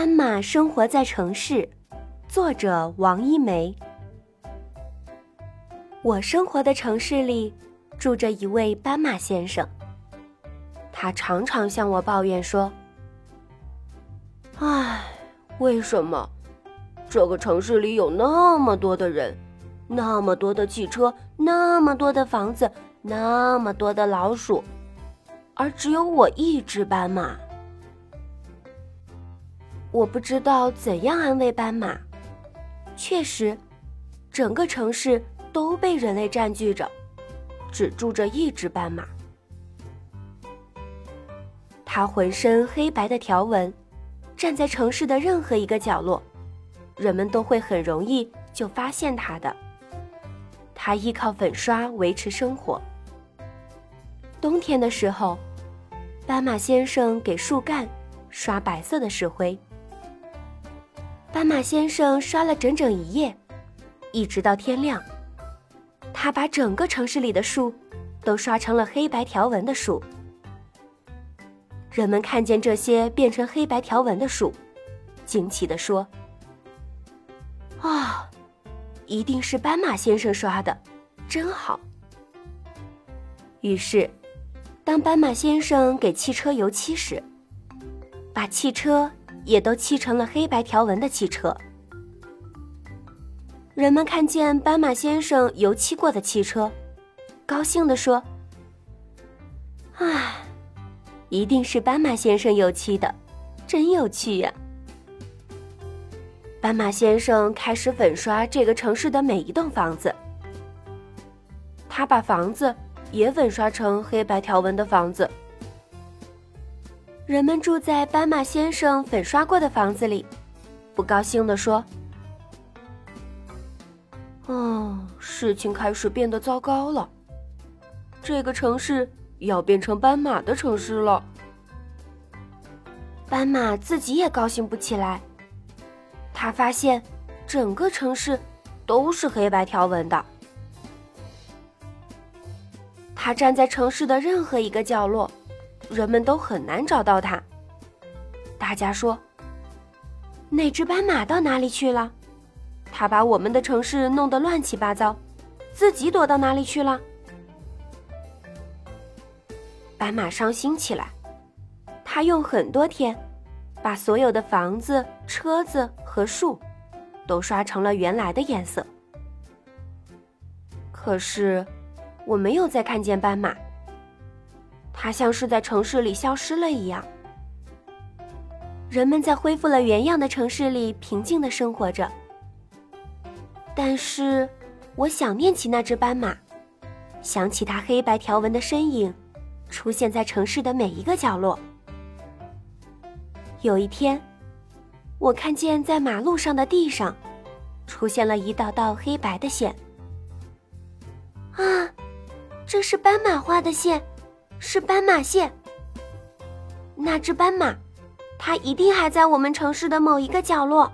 斑马生活在城市，作者王一梅。我生活的城市里住着一位斑马先生，他常常向我抱怨说：“唉，为什么这个城市里有那么多的人，那么多的汽车，那么多的房子，那么多的老鼠，而只有我一只斑马？”我不知道怎样安慰斑马。确实，整个城市都被人类占据着，只住着一只斑马。它浑身黑白的条纹，站在城市的任何一个角落，人们都会很容易就发现它的。它依靠粉刷维持生活。冬天的时候，斑马先生给树干刷白色的石灰。斑马先生刷了整整一夜，一直到天亮。他把整个城市里的树都刷成了黑白条纹的树。人们看见这些变成黑白条纹的树，惊奇地说：“啊，一定是斑马先生刷的，真好。”于是，当斑马先生给汽车油漆时，把汽车。也都漆成了黑白条纹的汽车。人们看见斑马先生油漆过的汽车，高兴地说：“唉，一定是斑马先生油漆的，真有趣呀！”斑马先生开始粉刷这个城市的每一栋房子。他把房子也粉刷成黑白条纹的房子。人们住在斑马先生粉刷过的房子里，不高兴地说：“哦，事情开始变得糟糕了。这个城市要变成斑马的城市了。”斑马自己也高兴不起来。他发现，整个城市都是黑白条纹的。他站在城市的任何一个角落。人们都很难找到它。大家说：“那只斑马到哪里去了？它把我们的城市弄得乱七八糟，自己躲到哪里去了？”斑马伤心起来，他用很多天，把所有的房子、车子和树，都刷成了原来的颜色。可是，我没有再看见斑马。它像是在城市里消失了一样。人们在恢复了原样的城市里平静的生活着。但是，我想念起那只斑马，想起它黑白条纹的身影，出现在城市的每一个角落。有一天，我看见在马路上的地上，出现了一道道黑白的线。啊，这是斑马画的线。是斑马线。那只斑马，它一定还在我们城市的某一个角落。